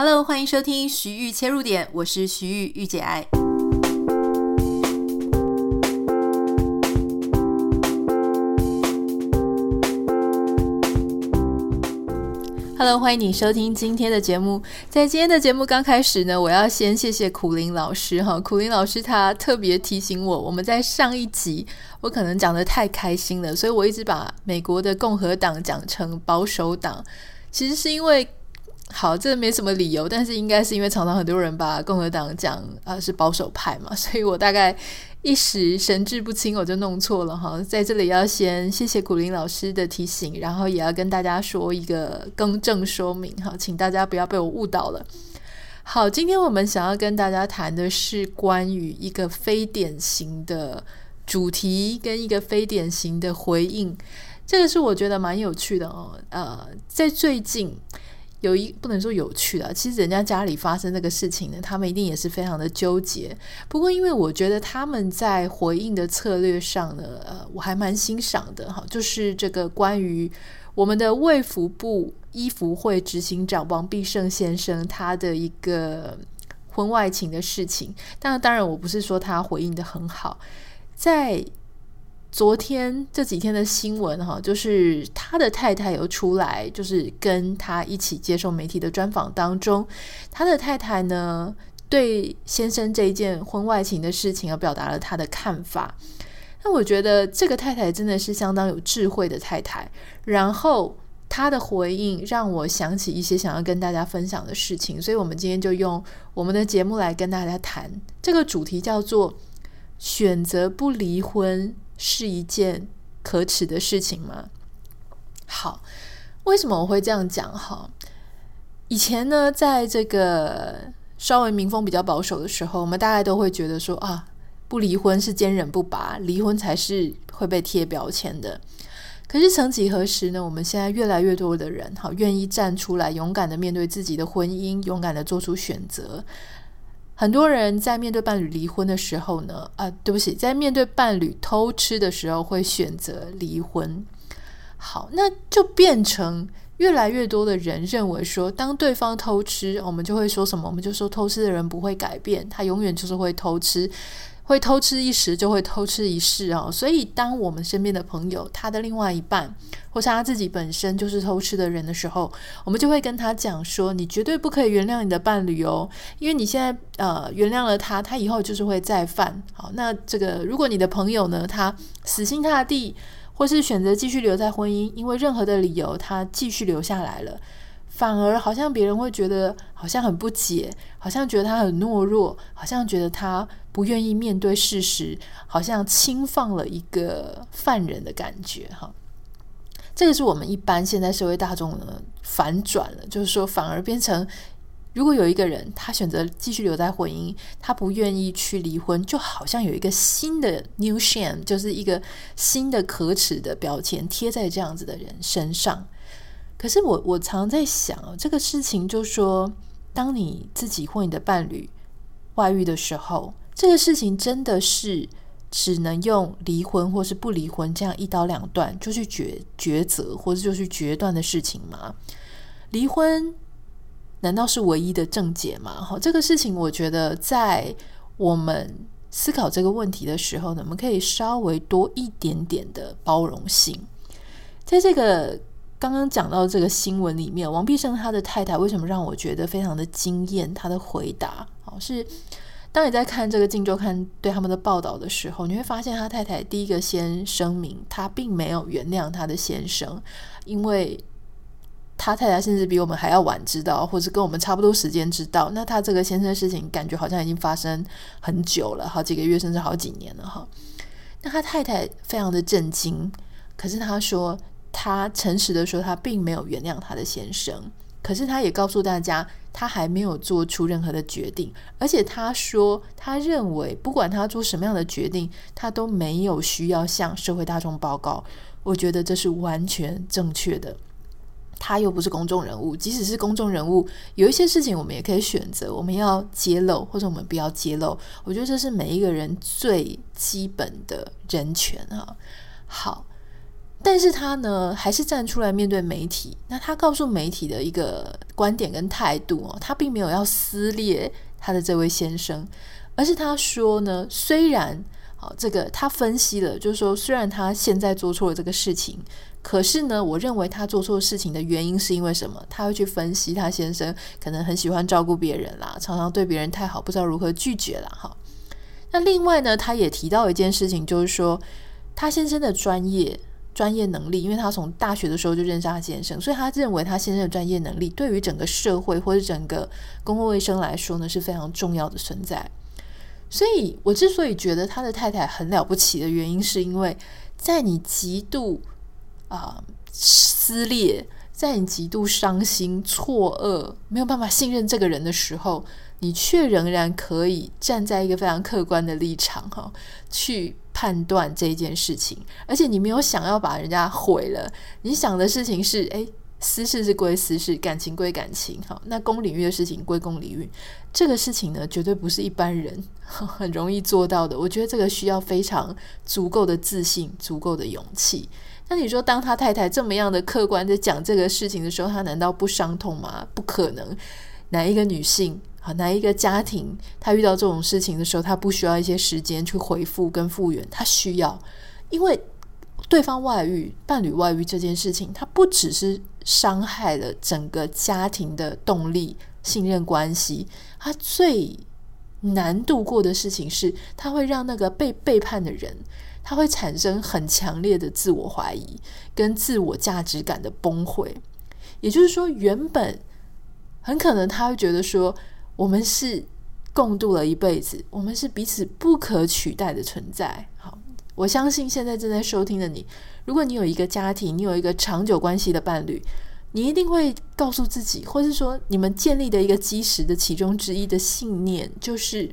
Hello，欢迎收听徐玉切入点，我是徐玉玉姐爱。Hello，欢迎你收听今天的节目。在今天的节目刚开始呢，我要先谢谢苦苓老师哈。苦苓老师他特别提醒我，我们在上一集我可能讲的太开心了，所以我一直把美国的共和党讲成保守党，其实是因为。好，这没什么理由，但是应该是因为常常很多人把共和党讲啊、是保守派嘛，所以我大概一时神志不清，我就弄错了哈。在这里要先谢谢古林老师的提醒，然后也要跟大家说一个更正说明哈，请大家不要被我误导了。好，今天我们想要跟大家谈的是关于一个非典型的主题跟一个非典型的回应，这个是我觉得蛮有趣的哦。呃，在最近。有一不能说有趣的，其实人家家里发生这个事情呢，他们一定也是非常的纠结。不过，因为我觉得他们在回应的策略上呢，呃，我还蛮欣赏的哈。就是这个关于我们的卫福部医福会执行长王必胜先生他的一个婚外情的事情，但当然我不是说他回应得很好，在。昨天这几天的新闻哈，就是他的太太有出来，就是跟他一起接受媒体的专访当中，他的太太呢，对先生这一件婚外情的事情，而表达了他的看法。那我觉得这个太太真的是相当有智慧的太太。然后他的回应让我想起一些想要跟大家分享的事情，所以我们今天就用我们的节目来跟大家谈这个主题，叫做选择不离婚。是一件可耻的事情吗？好，为什么我会这样讲？哈，以前呢，在这个稍微民风比较保守的时候，我们大概都会觉得说啊，不离婚是坚忍不拔，离婚才是会被贴标签的。可是曾几何时呢？我们现在越来越多的人，哈，愿意站出来，勇敢的面对自己的婚姻，勇敢的做出选择。很多人在面对伴侣离婚的时候呢，啊，对不起，在面对伴侣偷吃的时候会选择离婚。好，那就变成越来越多的人认为说，当对方偷吃，我们就会说什么？我们就说偷吃的人不会改变，他永远就是会偷吃。会偷吃一时，就会偷吃一世啊！所以，当我们身边的朋友，他的另外一半，或是他自己本身就是偷吃的人的时候，我们就会跟他讲说：“你绝对不可以原谅你的伴侣哦，因为你现在呃原谅了他，他以后就是会再犯。”好，那这个如果你的朋友呢，他死心塌地，或是选择继续留在婚姻，因为任何的理由，他继续留下来了。反而好像别人会觉得好像很不解，好像觉得他很懦弱，好像觉得他不愿意面对事实，好像轻放了一个犯人的感觉哈。这个是我们一般现在社会大众呢反转了，就是说反而变成，如果有一个人他选择继续留在婚姻，他不愿意去离婚，就好像有一个新的 new shame，就是一个新的可耻的标签贴在这样子的人身上。可是我我常在想这个事情就说，当你自己或你的伴侣外遇的时候，这个事情真的是只能用离婚或是不离婚这样一刀两断就去抉抉择，或者就去决断的事情吗？离婚难道是唯一的症结吗？好，这个事情我觉得在我们思考这个问题的时候呢，我们可以稍微多一点点的包容性，在这个。刚刚讲到这个新闻里面，王必胜他的太太为什么让我觉得非常的惊艳？他的回答，好，是当你在看这个《镜周刊》对他们的报道的时候，你会发现他太太第一个先声明，他并没有原谅他的先生，因为他太太甚至比我们还要晚知道，或者跟我们差不多时间知道。那他这个先生的事情，感觉好像已经发生很久了，好几个月甚至好几年了哈。那他太太非常的震惊，可是他说。他诚实的说，他并没有原谅他的先生，可是他也告诉大家，他还没有做出任何的决定，而且他说，他认为不管他做什么样的决定，他都没有需要向社会大众报告。我觉得这是完全正确的。他又不是公众人物，即使是公众人物，有一些事情我们也可以选择，我们要揭露或者我们不要揭露。我觉得这是每一个人最基本的人权啊。好。但是他呢，还是站出来面对媒体。那他告诉媒体的一个观点跟态度哦，他并没有要撕裂他的这位先生，而是他说呢，虽然好这个他分析了，就是说虽然他现在做错了这个事情，可是呢，我认为他做错事情的原因是因为什么？他会去分析他先生可能很喜欢照顾别人啦，常常对别人太好，不知道如何拒绝啦。哈。那另外呢，他也提到一件事情，就是说他先生的专业。专业能力，因为他从大学的时候就认识他先生，所以他认为他先生的专业能力对于整个社会或者整个公共卫生来说呢，是非常重要的存在。所以我之所以觉得他的太太很了不起的原因，是因为在你极度啊、撕裂，在你极度伤心、错愕、没有办法信任这个人的时候，你却仍然可以站在一个非常客观的立场哈去。判断这件事情，而且你没有想要把人家毁了，你想的事情是：诶，私事是归私事，感情归感情，好，那公领域的事情归公领域。这个事情呢，绝对不是一般人 很容易做到的。我觉得这个需要非常足够的自信，足够的勇气。那你说，当他太太这么样的客观的讲这个事情的时候，他难道不伤痛吗？不可能，哪一个女性？好哪一个家庭，他遇到这种事情的时候，他不需要一些时间去回复跟复原，他需要，因为对方外遇、伴侣外遇这件事情，他不只是伤害了整个家庭的动力、信任关系，他最难度过的事情是，他会让那个被背叛的人，他会产生很强烈的自我怀疑跟自我价值感的崩溃。也就是说，原本很可能他会觉得说。我们是共度了一辈子，我们是彼此不可取代的存在。好，我相信现在正在收听的你，如果你有一个家庭，你有一个长久关系的伴侣，你一定会告诉自己，或是说你们建立的一个基石的其中之一的信念，就是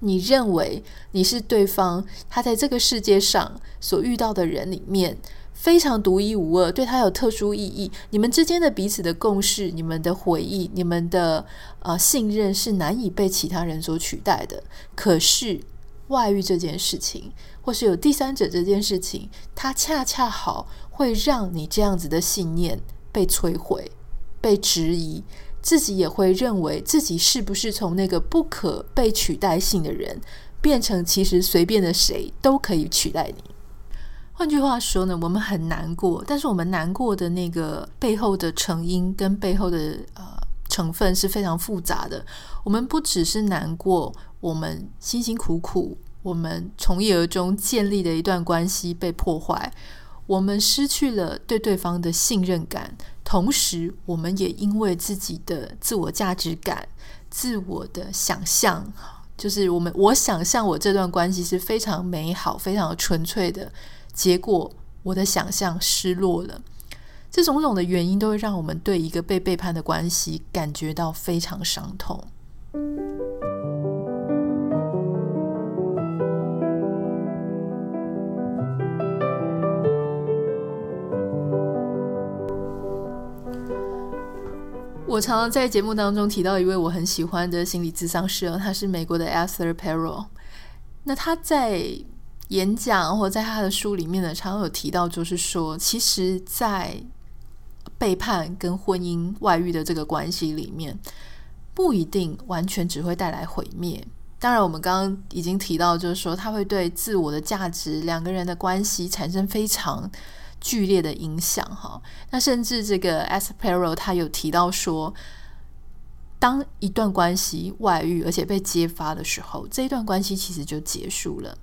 你认为你是对方他在这个世界上所遇到的人里面。非常独一无二，对他有特殊意义。你们之间的彼此的共识、你们的回忆、你们的呃信任是难以被其他人所取代的。可是外遇这件事情，或是有第三者这件事情，它恰恰好会让你这样子的信念被摧毁、被质疑，自己也会认为自己是不是从那个不可被取代性的人，变成其实随便的谁都可以取代你。换句话说呢，我们很难过，但是我们难过的那个背后的成因跟背后的呃成分是非常复杂的。我们不只是难过，我们辛辛苦苦，我们从一而终建立的一段关系被破坏，我们失去了对对方的信任感，同时我们也因为自己的自我价值感、自我的想象，就是我们我想象我这段关系是非常美好、非常纯粹的。结果，我的想象失落了。这种种的原因都会让我们对一个被背叛的关系感觉到非常伤痛。我常常在节目当中提到一位我很喜欢的心理咨商师，他是美国的 Esther Perel。那他在演讲或在他的书里面呢，常有提到，就是说，其实，在背叛跟婚姻外遇的这个关系里面，不一定完全只会带来毁灭。当然，我们刚刚已经提到，就是说，他会对自我的价值、两个人的关系产生非常剧烈的影响。哈，那甚至这个 Esther Perel 他有提到说，当一段关系外遇而且被揭发的时候，这一段关系其实就结束了。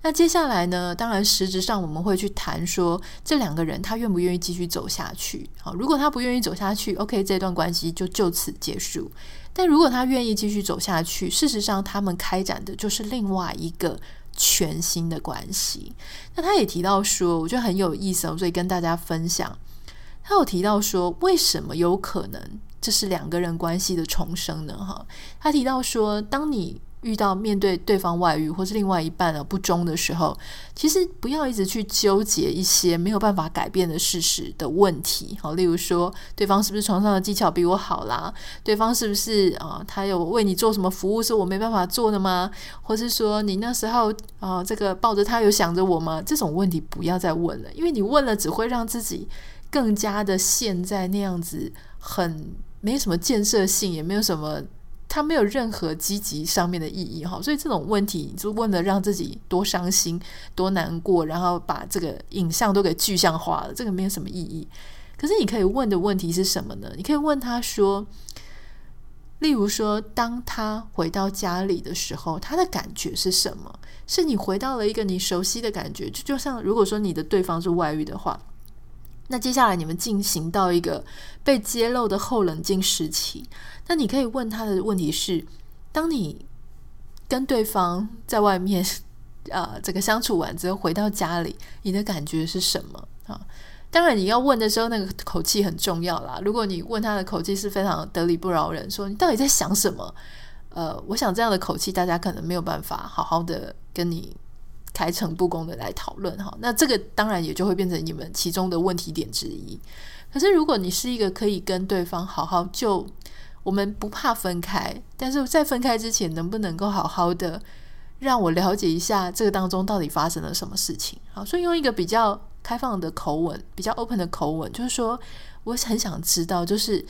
那接下来呢？当然，实质上我们会去谈说，这两个人他愿不愿意继续走下去。好，如果他不愿意走下去，OK，这段关系就就此结束。但如果他愿意继续走下去，事实上他们开展的就是另外一个全新的关系。那他也提到说，我觉得很有意思哦，所以跟大家分享。他有提到说，为什么有可能这是两个人关系的重生呢？哈，他提到说，当你遇到面对对方外遇或是另外一半的不忠的时候，其实不要一直去纠结一些没有办法改变的事实的问题。好，例如说对方是不是床上的技巧比我好啦？对方是不是啊？他有为你做什么服务是我没办法做的吗？或是说你那时候啊，这个抱着他有想着我吗？这种问题不要再问了，因为你问了只会让自己更加的陷在那样子很没什么建设性，也没有什么，它没有任何积极上面的意义哈。所以这种问题就问了让自己多伤心、多难过，然后把这个影像都给具象化了，这个没有什么意义。可是你可以问的问题是什么呢？你可以问他说，例如说，当他回到家里的时候，他的感觉是什么？是你回到了一个你熟悉的感觉，就就像如果说你的对方是外遇的话。那接下来你们进行到一个被揭露的后冷静时期，那你可以问他的问题是：当你跟对方在外面啊、呃、这个相处完之后回到家里，你的感觉是什么啊？当然你要问的时候，那个口气很重要啦。如果你问他的口气是非常得理不饶人，说你到底在想什么？呃，我想这样的口气，大家可能没有办法好好的跟你。开诚布公的来讨论哈，那这个当然也就会变成你们其中的问题点之一。可是如果你是一个可以跟对方好好就，我们不怕分开，但是在分开之前，能不能够好好的让我了解一下这个当中到底发生了什么事情？好，所以用一个比较开放的口吻，比较 open 的口吻，就是说，我很想知道，就是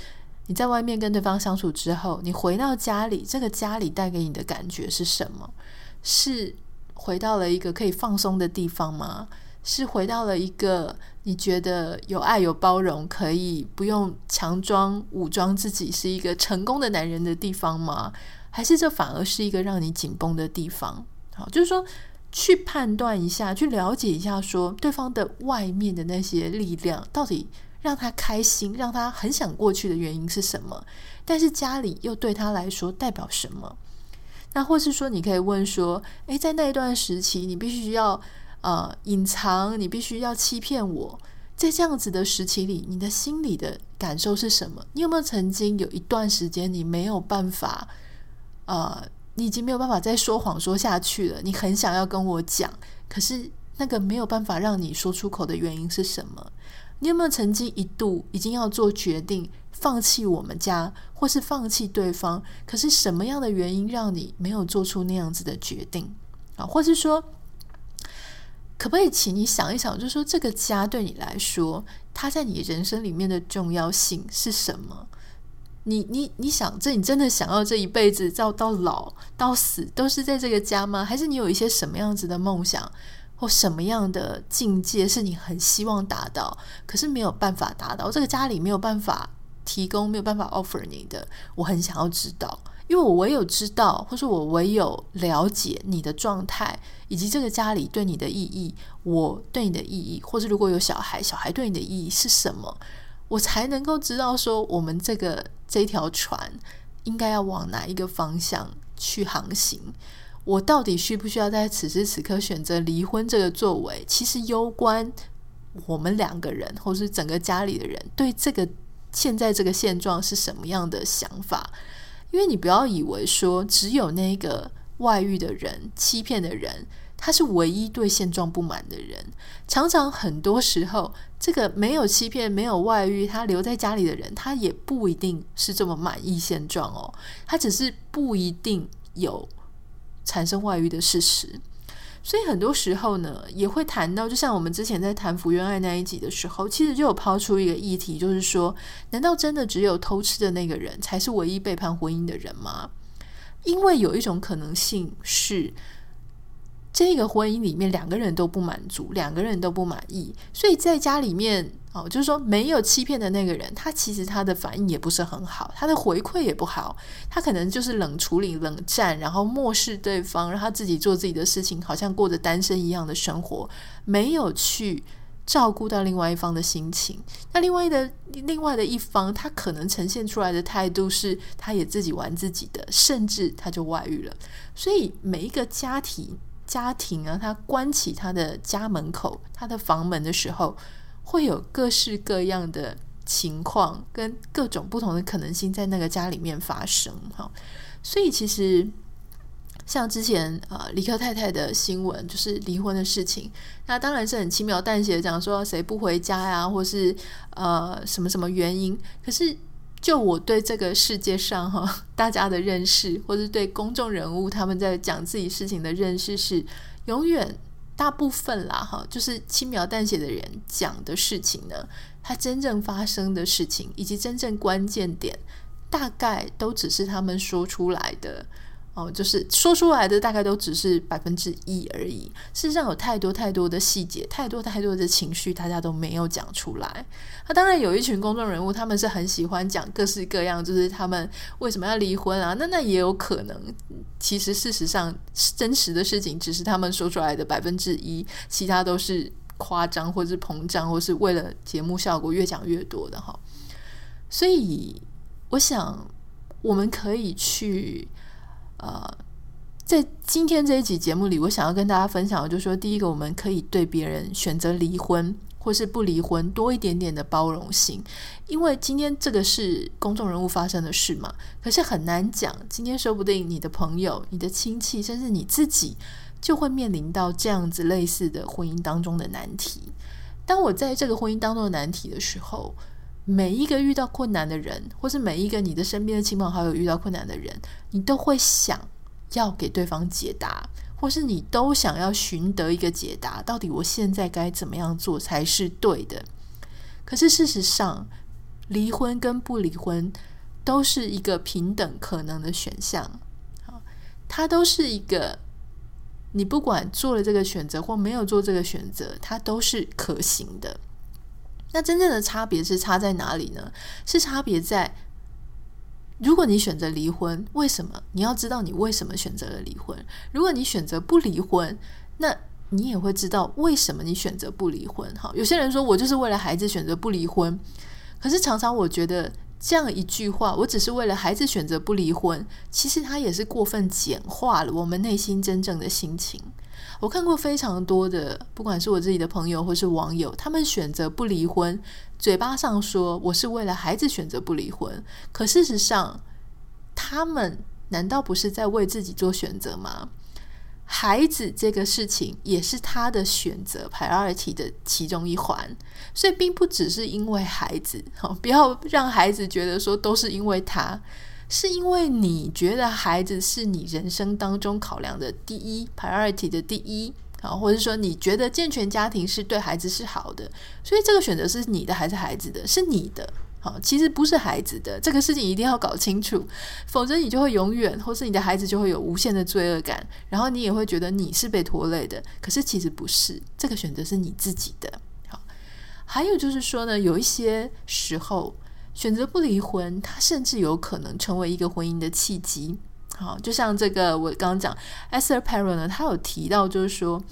你在外面跟对方相处之后，你回到家里，这个家里带给你的感觉是什么？是？回到了一个可以放松的地方吗？是回到了一个你觉得有爱有包容，可以不用强装武装自己是一个成功的男人的地方吗？还是这反而是一个让你紧绷的地方？好，就是说去判断一下，去了解一下，说对方的外面的那些力量到底让他开心，让他很想过去的原因是什么？但是家里又对他来说代表什么？那或是说，你可以问说：“诶，在那一段时期，你必须要呃隐藏，你必须要欺骗我，在这样子的时期里，你的心里的感受是什么？你有没有曾经有一段时间，你没有办法，呃，你已经没有办法再说谎说下去了？你很想要跟我讲，可是那个没有办法让你说出口的原因是什么？你有没有曾经一度已经要做决定？”放弃我们家，或是放弃对方，可是什么样的原因让你没有做出那样子的决定啊？或是说，可不可以请你想一想，就是说这个家对你来说，它在你人生里面的重要性是什么？你你你想这，你真的想要这一辈子到到老到死都是在这个家吗？还是你有一些什么样子的梦想，或什么样的境界是你很希望达到，可是没有办法达到？这个家里没有办法。提供没有办法 offer 你的，我很想要知道，因为我唯有知道，或是我唯有了解你的状态，以及这个家里对你的意义，我对你的意义，或者如果有小孩，小孩对你的意义是什么，我才能够知道说，我们这个这条船应该要往哪一个方向去航行。我到底需不需要在此时此刻选择离婚这个作为？其实攸关我们两个人，或是整个家里的人对这个。现在这个现状是什么样的想法？因为你不要以为说只有那个外遇的人、欺骗的人，他是唯一对现状不满的人。常常很多时候，这个没有欺骗、没有外遇，他留在家里的人，他也不一定是这么满意现状哦。他只是不一定有产生外遇的事实。所以很多时候呢，也会谈到，就像我们之前在谈福原爱那一集的时候，其实就有抛出一个议题，就是说，难道真的只有偷吃的那个人才是唯一背叛婚姻的人吗？因为有一种可能性是，这个婚姻里面两个人都不满足，两个人都不满意，所以在家里面。就是说没有欺骗的那个人，他其实他的反应也不是很好，他的回馈也不好，他可能就是冷处理、冷战，然后漠视对方，让他自己做自己的事情，好像过着单身一样的生活，没有去照顾到另外一方的心情。那另外的另外的一方，他可能呈现出来的态度是，他也自己玩自己的，甚至他就外遇了。所以每一个家庭家庭啊，他关起他的家门口、他的房门的时候。会有各式各样的情况，跟各种不同的可能性在那个家里面发生，哈。所以其实像之前呃李克太太的新闻，就是离婚的事情，那当然是很轻描淡写的讲说谁不回家呀，或是呃什么什么原因。可是就我对这个世界上哈大家的认识，或是对公众人物他们在讲自己事情的认识是永远。大部分啦哈，就是轻描淡写的人讲的事情呢，他真正发生的事情以及真正关键点，大概都只是他们说出来的。哦，就是说出来的大概都只是百分之一而已。事实上，有太多太多的细节，太多太多的情绪，大家都没有讲出来。那当然有一群公众人物，他们是很喜欢讲各式各样，就是他们为什么要离婚啊？那那也有可能，其实事实上真实的事情只是他们说出来的百分之一，其他都是夸张或是膨胀，或是为了节目效果越讲越多的哈。所以，我想我们可以去。呃，在今天这一集节目里，我想要跟大家分享的就是说，第一个，我们可以对别人选择离婚或是不离婚多一点点的包容性，因为今天这个是公众人物发生的事嘛，可是很难讲，今天说不定你的朋友、你的亲戚，甚至你自己，就会面临到这样子类似的婚姻当中的难题。当我在这个婚姻当中的难题的时候，每一个遇到困难的人，或是每一个你的身边的亲朋好友遇到困难的人，你都会想要给对方解答，或是你都想要寻得一个解答，到底我现在该怎么样做才是对的？可是事实上，离婚跟不离婚都是一个平等可能的选项，它都是一个你不管做了这个选择或没有做这个选择，它都是可行的。那真正的差别是差在哪里呢？是差别在，如果你选择离婚，为什么？你要知道你为什么选择了离婚。如果你选择不离婚，那你也会知道为什么你选择不离婚。好，有些人说我就是为了孩子选择不离婚，可是常常我觉得这样一句话，我只是为了孩子选择不离婚，其实他也是过分简化了我们内心真正的心情。我看过非常多的，不管是我自己的朋友或是网友，他们选择不离婚，嘴巴上说我是为了孩子选择不离婚，可事实上，他们难道不是在为自己做选择吗？孩子这个事情也是他的选择 priority 的其中一环，所以并不只是因为孩子，好，不要让孩子觉得说都是因为他。是因为你觉得孩子是你人生当中考量的第一 priority 的第一啊，或者说你觉得健全家庭是对孩子是好的，所以这个选择是你的还是孩子的？是你的，好，其实不是孩子的。这个事情一定要搞清楚，否则你就会永远，或是你的孩子就会有无限的罪恶感，然后你也会觉得你是被拖累的。可是其实不是，这个选择是你自己的。好，还有就是说呢，有一些时候。选择不离婚，它甚至有可能成为一个婚姻的契机。好，就像这个我刚刚讲，Esther Perel 呢，他有提到，就是说，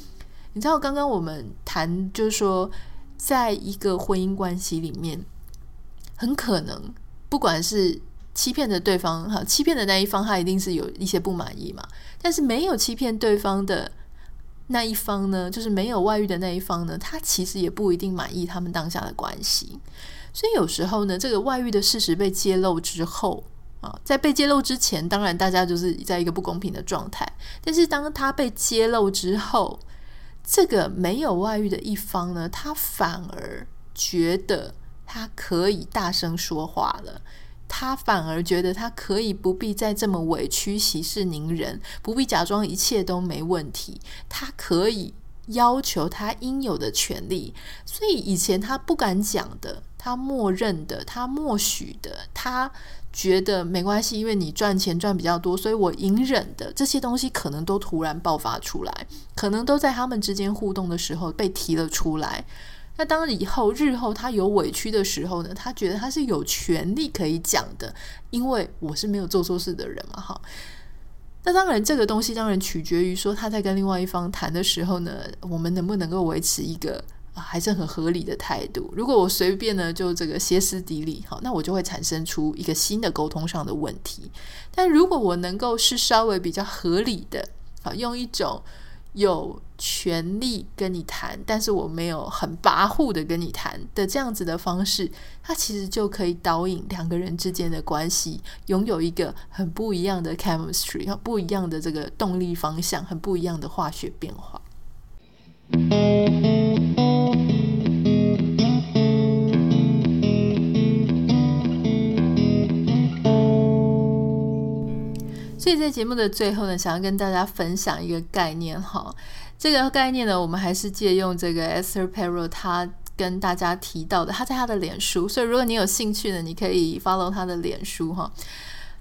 你知道，刚刚我们谈，就是说，在一个婚姻关系里面，很可能不管是欺骗的对方，哈，欺骗的那一方，他一定是有一些不满意嘛。但是没有欺骗对方的那一方呢，就是没有外遇的那一方呢，他其实也不一定满意他们当下的关系。所以有时候呢，这个外遇的事实被揭露之后啊，在被揭露之前，当然大家就是在一个不公平的状态。但是当他被揭露之后，这个没有外遇的一方呢，他反而觉得他可以大声说话了，他反而觉得他可以不必再这么委屈息事宁人，不必假装一切都没问题，他可以要求他应有的权利。所以以前他不敢讲的。他默认的，他默许的，他觉得没关系，因为你赚钱赚比较多，所以我隐忍的这些东西可能都突然爆发出来，可能都在他们之间互动的时候被提了出来。那当以后日后他有委屈的时候呢，他觉得他是有权利可以讲的，因为我是没有做错事的人嘛，哈。那当然，这个东西当然取决于说他在跟另外一方谈的时候呢，我们能不能够维持一个。还是很合理的态度。如果我随便呢，就这个歇斯底里，好，那我就会产生出一个新的沟通上的问题。但如果我能够是稍微比较合理的，好，用一种有权利跟你谈，但是我没有很跋扈的跟你谈的这样子的方式，它其实就可以导引两个人之间的关系拥有一个很不一样的 chemistry，不一样的这个动力方向，很不一样的化学变化。在节目的最后呢，想要跟大家分享一个概念哈。这个概念呢，我们还是借用这个 Esther Perel 他跟大家提到的，他在他的脸书。所以如果你有兴趣呢，你可以 follow 他的脸书哈。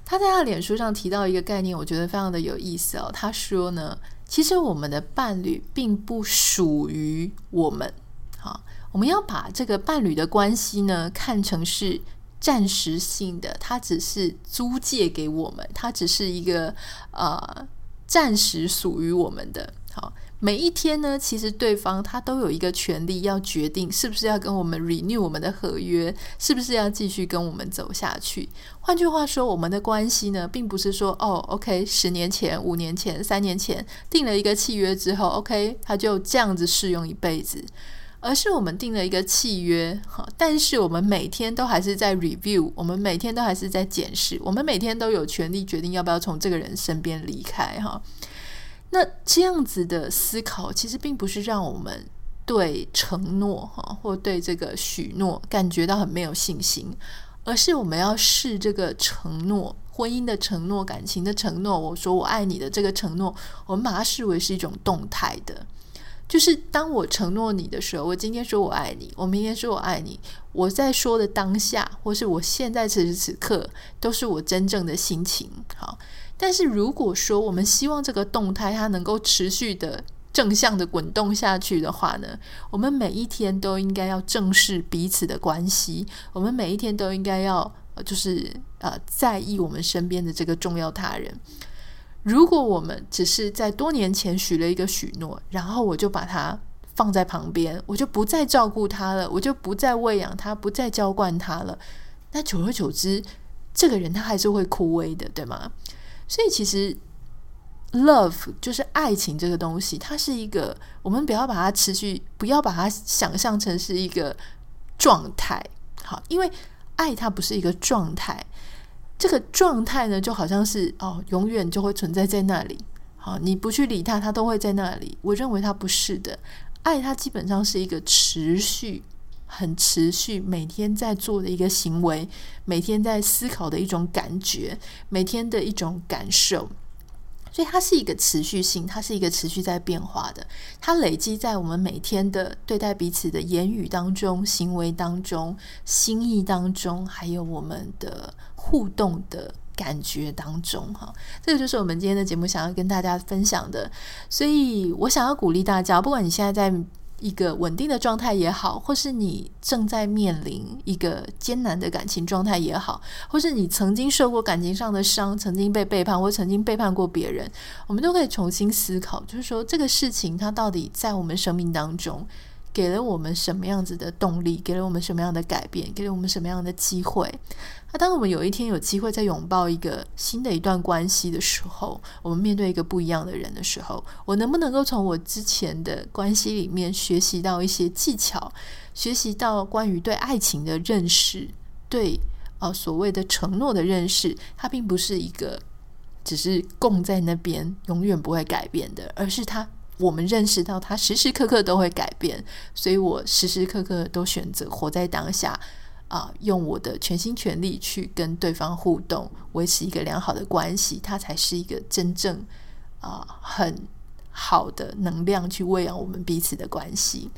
他在他的脸书上提到一个概念，我觉得非常的有意思哦。他说呢，其实我们的伴侣并不属于我们，好，我们要把这个伴侣的关系呢看成是暂时性的，它只是租借给我们，它只是一个呃暂时属于我们的，好。每一天呢，其实对方他都有一个权利要决定是不是要跟我们 renew 我们的合约，是不是要继续跟我们走下去。换句话说，我们的关系呢，并不是说哦，OK，十年前、五年前、三年前订了一个契约之后，OK，他就这样子适用一辈子，而是我们订了一个契约，哈，但是我们每天都还是在 review，我们每天都还是在检视，我们每天都有权利决定要不要从这个人身边离开，哈。那这样子的思考，其实并不是让我们对承诺哈，或对这个许诺感觉到很没有信心，而是我们要视这个承诺、婚姻的承诺、感情的承诺，我说我爱你的这个承诺，我们把它视为是一种动态的。就是当我承诺你的时候，我今天说我爱你，我明天说我爱你，我在说的当下，或是我现在此时此刻，都是我真正的心情。好。但是如果说我们希望这个动态它能够持续的正向的滚动下去的话呢，我们每一天都应该要正视彼此的关系，我们每一天都应该要就是呃在意我们身边的这个重要他人。如果我们只是在多年前许了一个许诺，然后我就把它放在旁边，我就不再照顾他了，我就不再喂养他，不再浇灌他了，那久而久之，这个人他还是会枯萎的，对吗？所以其实，love 就是爱情这个东西，它是一个，我们不要把它持续，不要把它想象成是一个状态，好，因为爱它不是一个状态，这个状态呢，就好像是哦，永远就会存在在那里，好，你不去理它，它都会在那里。我认为它不是的，爱它基本上是一个持续。很持续，每天在做的一个行为，每天在思考的一种感觉，每天的一种感受，所以它是一个持续性，它是一个持续在变化的，它累积在我们每天的对待彼此的言语当中、行为当中、心意当中，还有我们的互动的感觉当中。哈，这个就是我们今天的节目想要跟大家分享的，所以我想要鼓励大家，不管你现在在。一个稳定的状态也好，或是你正在面临一个艰难的感情状态也好，或是你曾经受过感情上的伤，曾经被背叛，或曾经背叛过别人，我们都可以重新思考，就是说这个事情它到底在我们生命当中给了我们什么样子的动力，给了我们什么样的改变，给了我们什么样的机会。那当我们有一天有机会再拥抱一个新的一段关系的时候，我们面对一个不一样的人的时候，我能不能够从我之前的关系里面学习到一些技巧，学习到关于对爱情的认识，对啊、所谓的承诺的认识，它并不是一个只是供在那边永远不会改变的，而是它我们认识到它时时刻刻都会改变，所以我时时刻刻都选择活在当下。啊，用我的全心全力去跟对方互动，维持一个良好的关系，它才是一个真正啊很好的能量去喂养我们彼此的关系。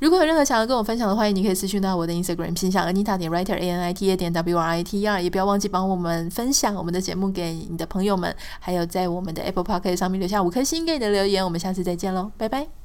如果有任何想要跟我分享的，欢迎你可以私讯到我的 Instagram 信箱 Anita 点 Writer A N I T A 点 W R I T E R，也不要忘记帮我们分享我们的节目给你的朋友们，还有在我们的 Apple Podcast 上面留下五颗星给你的留言。我们下次再见喽，拜拜。